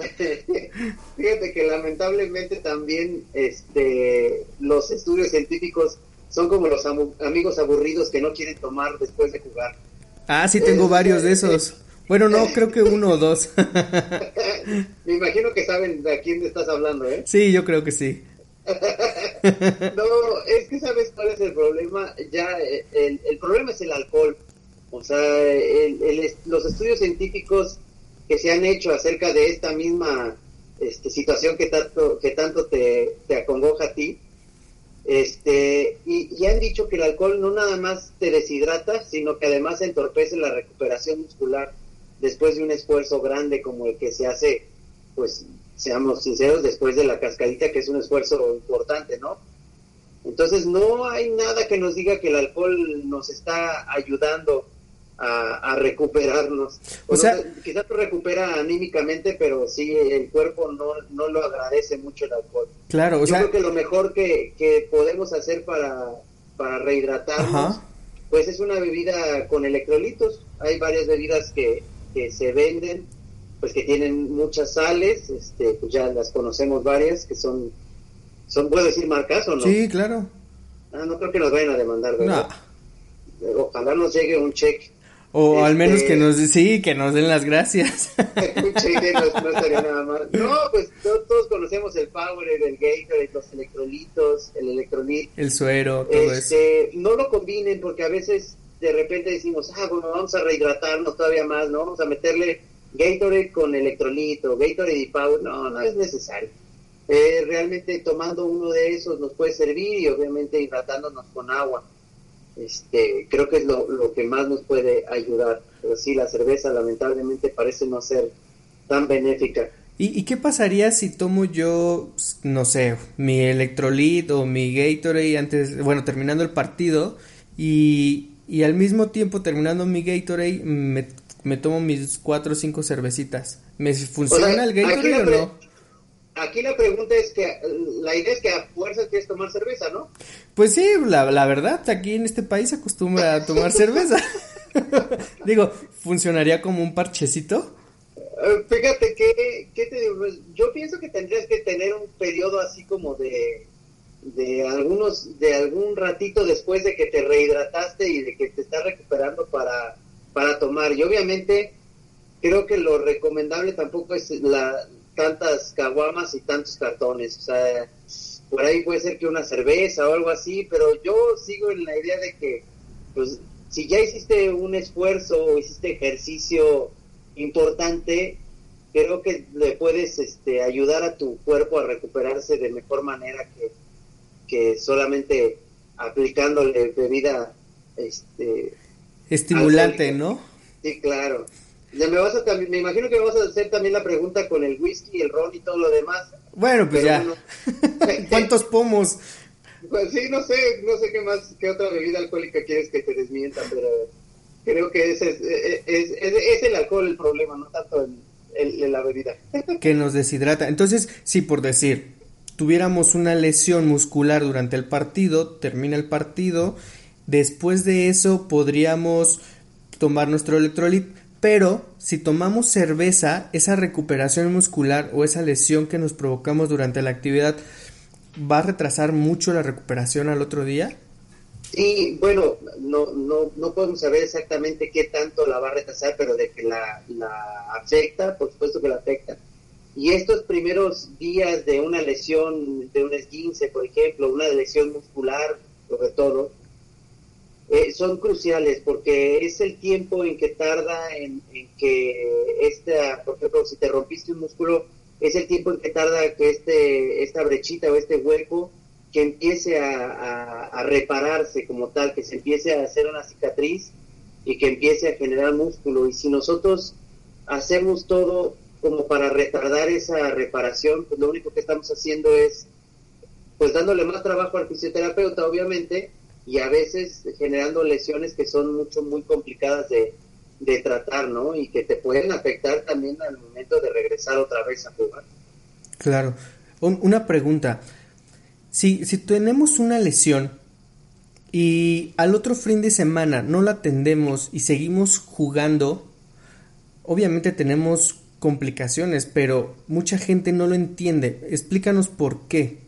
B: fíjate que lamentablemente también este los estudios científicos son como los amigos aburridos que no quieren tomar después de jugar.
A: Ah, sí tengo varios de esos. Bueno, no, creo que uno o dos.
B: Me imagino que saben de a quién estás hablando, ¿eh?
A: Sí, yo creo que sí.
B: no, es que sabes cuál es el problema. Ya, eh, el, el problema es el alcohol. O sea, los estudios científicos que se han hecho acerca de esta misma este, situación que tanto, que tanto te, te acongoja a ti, este, y, han dicho que el alcohol no nada más te deshidrata, sino que además entorpece la recuperación muscular después de un esfuerzo grande como el que se hace, pues seamos sinceros, después de la cascadita, que es un esfuerzo importante, ¿no? Entonces no hay nada que nos diga que el alcohol nos está ayudando a, recuperarnos. O sea, quizás lo recupera anímicamente, pero sí, el cuerpo no, no lo agradece mucho el alcohol.
A: Claro, o
B: Yo creo que lo mejor que, que podemos hacer para, para rehidratarnos, pues es una bebida con electrolitos. Hay varias bebidas que, que se venden, pues que tienen muchas sales, este, pues ya las conocemos varias, que son, son ¿puedo decir marcas o no?
A: Sí, claro.
B: Ah, no creo que nos vayan a demandar, ¿verdad? Ojalá nos llegue un cheque.
A: O al menos que este, nos sí, que nos den las gracias.
B: no, estaría nada mal. No, pues todos, conocemos el Power, el Gatorade, los electrolitos, el electrolit.
A: El suero, todo
B: este, eso. No lo combinen porque a veces de repente decimos, ah, bueno, vamos a rehidratarnos todavía más, ¿no? Vamos a meterle Gatorade con electrolito, Gatorade y Power. No, no es necesario. Eh, realmente tomando uno de esos nos puede servir y obviamente hidratándonos con agua este, creo que es lo, que más nos puede ayudar. Pero sí, la cerveza lamentablemente parece no ser tan benéfica.
A: ¿Y, qué pasaría si tomo yo, no sé, mi electrolit o mi Gatorade antes, bueno, terminando el partido y, y al mismo tiempo terminando mi Gatorade me, me tomo mis cuatro o cinco cervecitas? ¿Me funciona el Gatorade o no?
B: Aquí la pregunta es que la idea es que a fuerza quieres tomar cerveza, ¿no?
A: Pues sí, la, la verdad, aquí en este país se acostumbra a tomar cerveza. digo, ¿funcionaría como un parchecito?
B: Eh, fíjate que, ¿qué te digo? Pues, yo pienso que tendrías que tener un periodo así como de, de algunos, de algún ratito después de que te rehidrataste y de que te estás recuperando para, para tomar. Y obviamente creo que lo recomendable tampoco es la, tantas caguamas y tantos cartones. O sea, por ahí puede ser que una cerveza o algo así, pero yo sigo en la idea de que, pues, si ya hiciste un esfuerzo o hiciste ejercicio importante, creo que le puedes este, ayudar a tu cuerpo a recuperarse de mejor manera que, que solamente aplicándole bebida este,
A: estimulante, ¿no?
B: Sí, claro. Me, vas a, me imagino que vas a hacer también la pregunta con el whisky, el ron y todo lo demás.
A: Bueno, pues ya. ¿Cuántos pomos?
B: Pues sí, no sé, no sé qué más, qué otra bebida alcohólica quieres que te desmienta, pero creo que ese es, es, es, el alcohol el problema, no tanto el, la bebida.
A: que nos deshidrata. Entonces, sí, por decir, tuviéramos una lesión muscular durante el partido, termina el partido, después de eso podríamos tomar nuestro electrolit, pero si tomamos cerveza, esa recuperación muscular o esa lesión que nos provocamos durante la actividad va a retrasar mucho la recuperación al otro día.
B: Sí, bueno, no, no, no podemos saber exactamente qué tanto la va a retrasar, pero de que la, la afecta, por supuesto que la afecta. Y estos primeros días de una lesión, de un esguince, por ejemplo, una lesión muscular, sobre todo, eh, son cruciales porque es el tiempo en que tarda en, que esta, por ejemplo, si te rompiste un músculo, es el tiempo en que tarda que este, esta brechita o este hueco que empiece a, repararse como tal, que se empiece a hacer una cicatriz y que empiece a generar músculo. Y si nosotros hacemos todo como para retardar esa reparación, pues lo único que estamos haciendo es pues dándole más trabajo al fisioterapeuta, obviamente, y a veces generando lesiones que son mucho, muy complicadas de, tratar, ¿no? Y que te pueden afectar también al momento de regresar otra vez a jugar.
A: Claro. una pregunta. Si, si tenemos una lesión y al otro fin de semana no la atendemos y seguimos jugando, obviamente tenemos complicaciones, pero mucha gente no lo entiende. Explícanos por qué.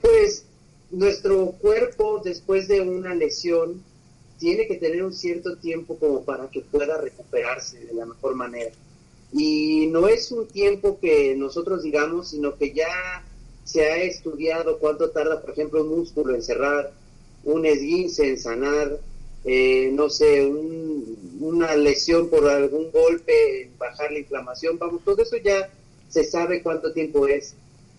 B: Pues nuestro cuerpo después de una lesión tiene que tener un cierto tiempo como para que pueda recuperarse de la mejor manera. Y no es un tiempo que nosotros digamos, sino que ya se ha estudiado cuánto tarda, por ejemplo, un músculo en cerrar, un esguince en sanar, eh, no sé, una lesión por algún golpe, bajar la inflamación, vamos, todo eso ya se sabe cuánto tiempo es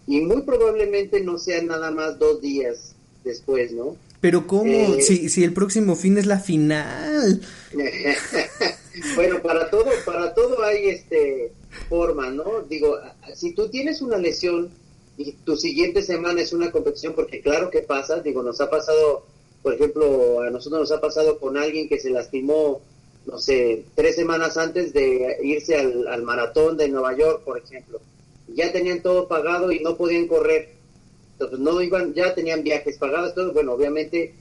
B: y muy probablemente no sean nada más dos días después, ¿no?
A: Pero ¿cómo? Eh, si, si el próximo fin es la final.
B: bueno, para todo, para todo hay este forma, ¿no? Digo, si tú tienes una lesión y tu siguiente semana es una competición, porque claro que pasa, digo, nos ha pasado, por ejemplo, a nosotros nos ha pasado con alguien que se lastimó, no sé, tres semanas antes de irse al, al maratón de Nueva York, por ejemplo ya tenían todo pagado y no podían correr. Entonces no iban, ya tenían viajes pagados, todo. Bueno, obviamente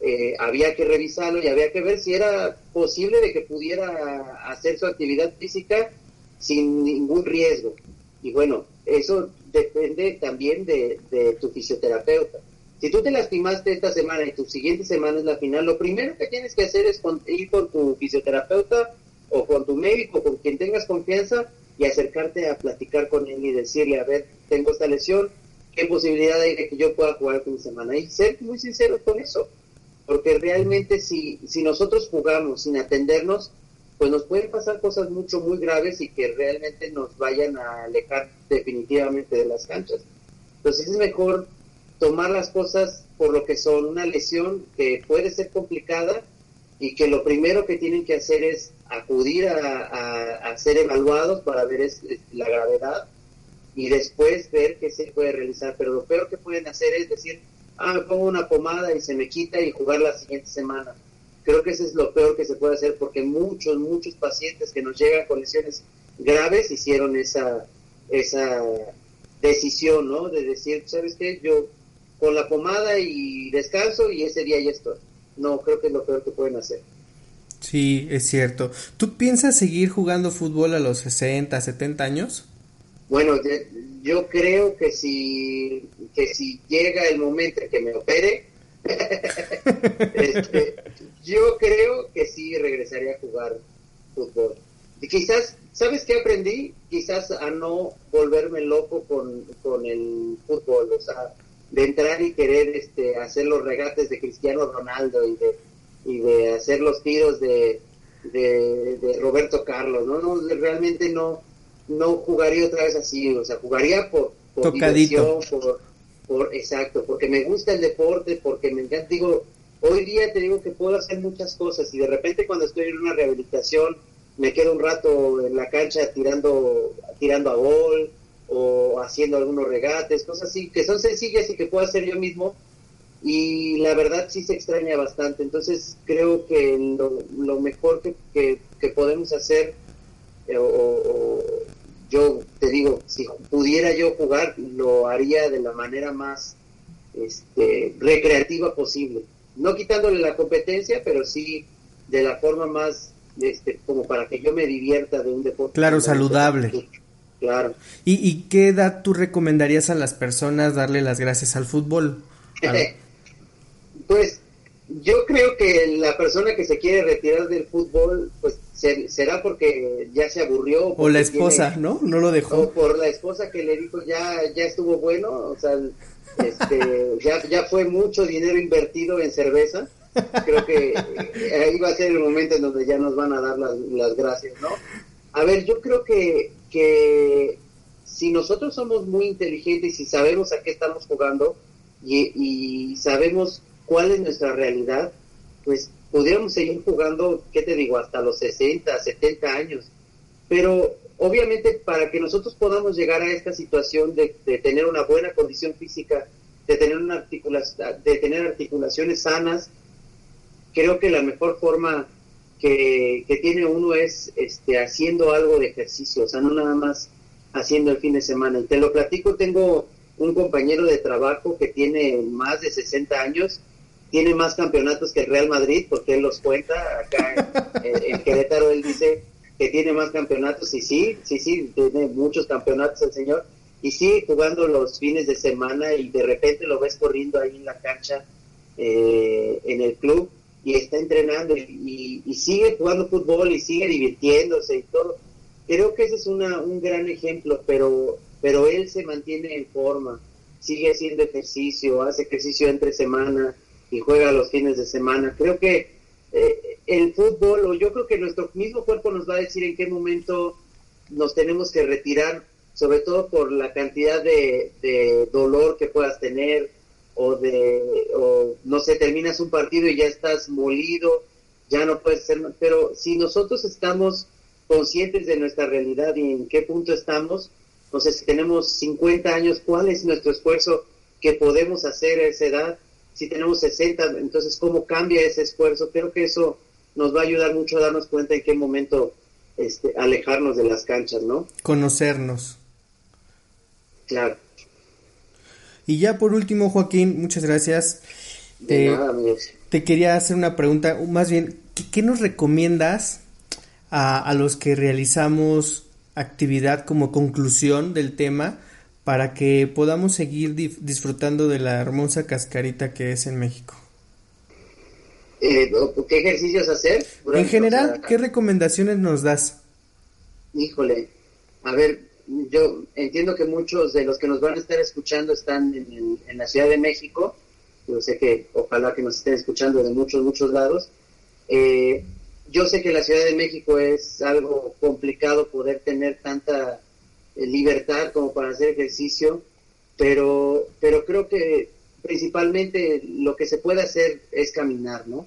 B: eh, había que revisarlo y había que ver si era posible de que pudiera hacer su actividad física sin ningún riesgo. Y bueno, eso depende también de, tu fisioterapeuta. Si tú te lastimaste esta semana y tu siguiente semana es la final, lo primero que tienes que hacer es ir con tu fisioterapeuta o con tu médico, con quien tengas confianza, y acercarte a platicar con él y decirle, a ver, tengo esta lesión, ¿qué posibilidad hay de que yo pueda jugar con semana? Y ser muy sinceros con eso, porque realmente si, si nosotros jugamos sin atendernos, pues nos pueden pasar cosas mucho, muy graves y que realmente nos vayan a alejar definitivamente de las canchas. Entonces es mejor tomar las cosas por lo que son una lesión que puede ser complicada y que lo primero que tienen que hacer es acudir a, ser evaluados para ver la gravedad y después ver qué se puede realizar. Pero lo peor que pueden hacer es decir, ah, me pongo una pomada y se me quita y jugar la siguiente semana. Creo que eso es lo peor que se puede hacer porque muchos, muchos pacientes que nos llegan con lesiones graves hicieron esa, esa decisión, ¿no? De decir, ¿sabes qué? Yo con la pomada y descanso y ese día ya estoy. No, creo que es lo peor que pueden hacer.
A: Sí, es cierto. ¿Tú piensas seguir jugando fútbol a los 60, 70 años?
B: Bueno, yo creo que si, que si llega el momento en que me opere, este, yo creo que sí regresaría a jugar fútbol. quizás, ¿sabes qué aprendí? Quizás a no volverme loco con, con el fútbol, o sea, de entrar y querer este, hacer los regates de Cristiano Ronaldo y de, y de hacer los tiros de, de, Roberto Carlos, ¿no? no realmente no, no jugaría otra vez así, o sea, jugaría por, por diversión, por, por, exacto, porque me gusta el deporte, porque me encanta, digo, hoy día te digo que puedo hacer muchas cosas y de repente cuando estoy en una rehabilitación me quedo un rato en la cancha tirando, tirando a gol o haciendo algunos regates, cosas así, que son sencillas y que puedo hacer yo mismo y la verdad sí se extraña bastante, entonces creo que lo, mejor que, que, podemos hacer eh, o yo te digo, si pudiera yo jugar, lo haría de la manera más este, recreativa posible. No quitándole la competencia, pero sí de la forma más, este, como para que yo me divierta de un deporte.
C: Claro, saludable.
B: Claro.
C: ¿Y, ¿Y qué edad tú recomendarías a las personas darle las gracias al fútbol?
B: pues yo creo que la persona que se quiere retirar del fútbol, pues será porque ya se aburrió.
C: O la esposa, ¿no? No lo dejó.
B: O por la esposa que le dijo ya, ya estuvo bueno, o sea, este, ya, ya fue mucho dinero invertido en cerveza. Creo que eh, ahí va a ser el momento en donde ya nos van a dar las, las gracias, ¿no? A ver, yo creo que, que si nosotros somos muy inteligentes y sabemos a qué estamos jugando y, y sabemos cuál es nuestra realidad, pues pudiéramos seguir jugando, ¿qué te digo?, hasta los 60, 70 años. Pero obviamente para que nosotros podamos llegar a esta situación de, tener una buena condición física, de tener, una articulación, de tener articulaciones sanas, creo que la mejor forma que, que, tiene uno es este, haciendo algo de ejercicio, o sea, no nada más haciendo el fin de semana. Y te lo platico, tengo un compañero de trabajo que tiene más de 60 años tiene más campeonatos que el Real Madrid, porque él los cuenta, acá en, Querétaro él dice que tiene más campeonatos, y sí, sí, sí, tiene muchos campeonatos el señor, y sigue jugando los fines de semana y de repente lo ves corriendo ahí en la cancha, eh, en el club, y está entrenando y, sigue jugando fútbol y sigue divirtiéndose y todo. Creo que ese es una, un gran ejemplo, pero, pero él se mantiene en forma, sigue haciendo ejercicio, hace ejercicio entre semana, y juega los fines de semana. Creo que eh, el fútbol, o yo creo que nuestro mismo cuerpo nos va a decir en qué momento nos tenemos que retirar, sobre todo por la cantidad de, dolor que puedas tener, o de, o, no sé, terminas un partido y ya estás molido, ya no puedes ser, pero si nosotros estamos conscientes de nuestra realidad y en qué punto estamos, entonces si tenemos 50 años, ¿cuál es nuestro esfuerzo que podemos hacer a esa edad? Si tenemos 60, entonces cómo cambia ese esfuerzo. Creo que eso nos va a ayudar mucho a darnos cuenta en qué momento este, alejarnos de las canchas, ¿no?
C: Conocernos.
B: Claro.
C: Y ya por último, Joaquín, muchas gracias. te, te quería hacer una pregunta, más bien, ¿qué, nos recomiendas a, a los que realizamos actividad como conclusión del tema? Para que podamos seguir disfrutando de la hermosa cascarita que es en México?
B: Eh, ¿Qué ejercicios hacer?
C: en general, ¿qué recomendaciones nos das?
B: Híjole, a ver, yo entiendo que muchos de los que nos van a estar escuchando están en, la Ciudad de México. Yo sé que ojalá que nos estén escuchando de muchos, muchos lados. Eh, yo sé que la Ciudad de México es algo complicado poder tener tanta libertad como para hacer ejercicio, pero, pero creo que principalmente lo que se puede hacer es caminar, ¿no?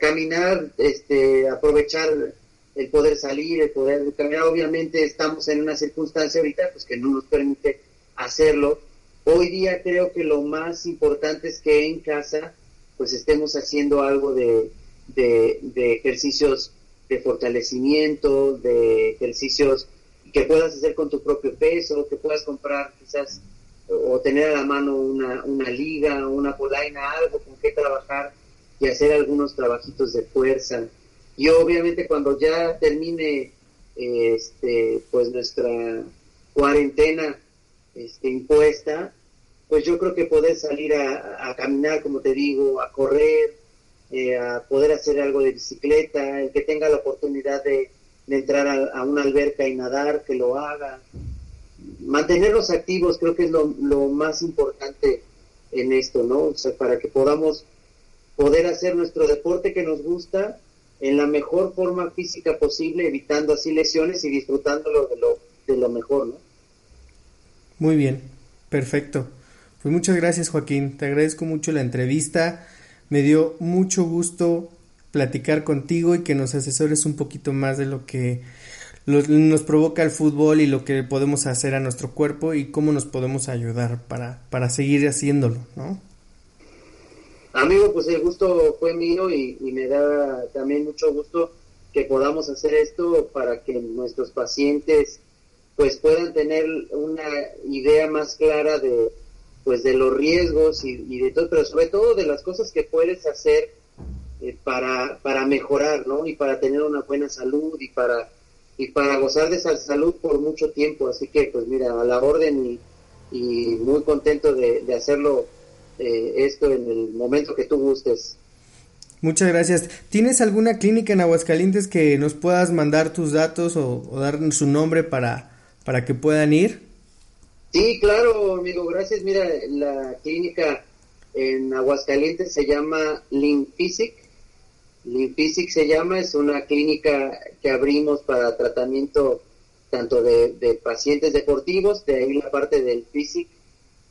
B: Caminar, este, aprovechar el poder salir, el poder caminar. Obviamente estamos en una circunstancia ahorita pues que no nos permite hacerlo. Hoy día creo que lo más importante es que en casa pues estemos haciendo algo de, de ejercicios de fortalecimiento, de ejercicios que puedas hacer con tu propio peso, que puedas comprar quizás o tener a la mano una, una liga, una polaina, algo con que trabajar y hacer algunos trabajitos de fuerza. Y obviamente cuando ya termine este, pues nuestra cuarentena este, impuesta, pues yo creo que poder salir a, caminar, como te digo, a correr, eh, a poder hacer algo de bicicleta, el que tenga la oportunidad de, entrar a, una alberca y nadar, que lo haga. Mantenerlos activos creo que es lo, lo más importante en esto, ¿no? O sea, para que podamos poder hacer nuestro deporte que nos gusta en la mejor forma física posible, evitando así lesiones y disfrutándolo de lo, de lo mejor, ¿no?
C: Muy bien, perfecto. Pues muchas gracias Joaquín, te agradezco mucho la entrevista, me dio mucho gusto platicar contigo y que nos asesores un poquito más de lo que nos provoca el fútbol y lo que podemos hacer a nuestro cuerpo y cómo nos podemos ayudar para, para seguir haciéndolo, ¿no?
B: Amigo, pues el gusto fue mío y, y me da también mucho gusto que podamos hacer esto para que nuestros pacientes pues puedan tener una idea más clara de pues de los riesgos y, de todo, pero sobre todo de las cosas que puedes hacer eh, para, para mejorar, ¿no? Y para tener una buena salud y para y para gozar de esa salud por mucho tiempo. Así que, pues mira, a la orden y, muy contento de, hacerlo eh, esto en el momento que tú gustes.
C: Muchas gracias. ¿Tienes alguna clínica en Aguascalientes que nos puedas mandar tus datos o, o dar su nombre para, para que puedan ir?
B: Sí, claro, amigo, gracias. Mira, la clínica en Aguascalientes se llama Limfisic. Limfisic se llama, es una clínica que abrimos para tratamiento tanto de, pacientes deportivos, de ahí la parte del FISIC,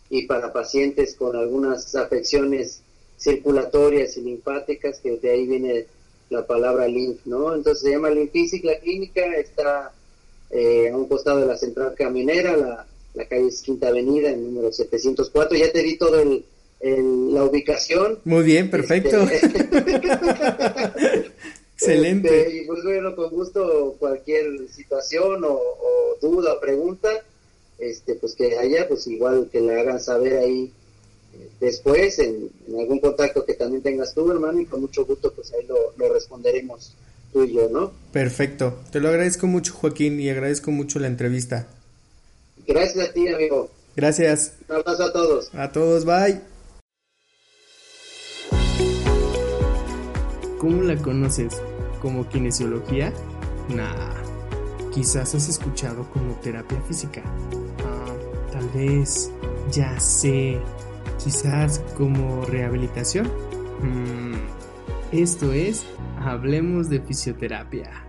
B: y para pacientes con algunas afecciones circulatorias y linfáticas, que de ahí viene la palabra linf, ¿no? Entonces se llama Limfisic la clínica, está eh, a un costado de la central caminera, la, la calle es Quinta Avenida, el número 704. Ya te di todo el, la ubicación.
C: Muy bien, perfecto. Este, Excelente.
B: Este, y pues bueno, con gusto cualquier situación o, duda o pregunta, este, pues que haya, pues igual que le hagan saber ahí eh, después en, algún contacto que también tengas tú, hermano, y con mucho gusto pues ahí lo, lo responderemos tú y yo, ¿no?
C: Perfecto. Te lo agradezco mucho, Joaquín, y agradezco mucho la entrevista.
B: Gracias a ti, amigo.
C: Gracias.
B: Un abrazo a todos.
C: A todos, bye.
A: ¿Cómo la conoces? ¿Como kinesiología? Nah. Quizás has escuchado como terapia física. Ah, tal vez, ya sé. Quizás como rehabilitación. Mm, esto es Hablemos de Fisioterapia.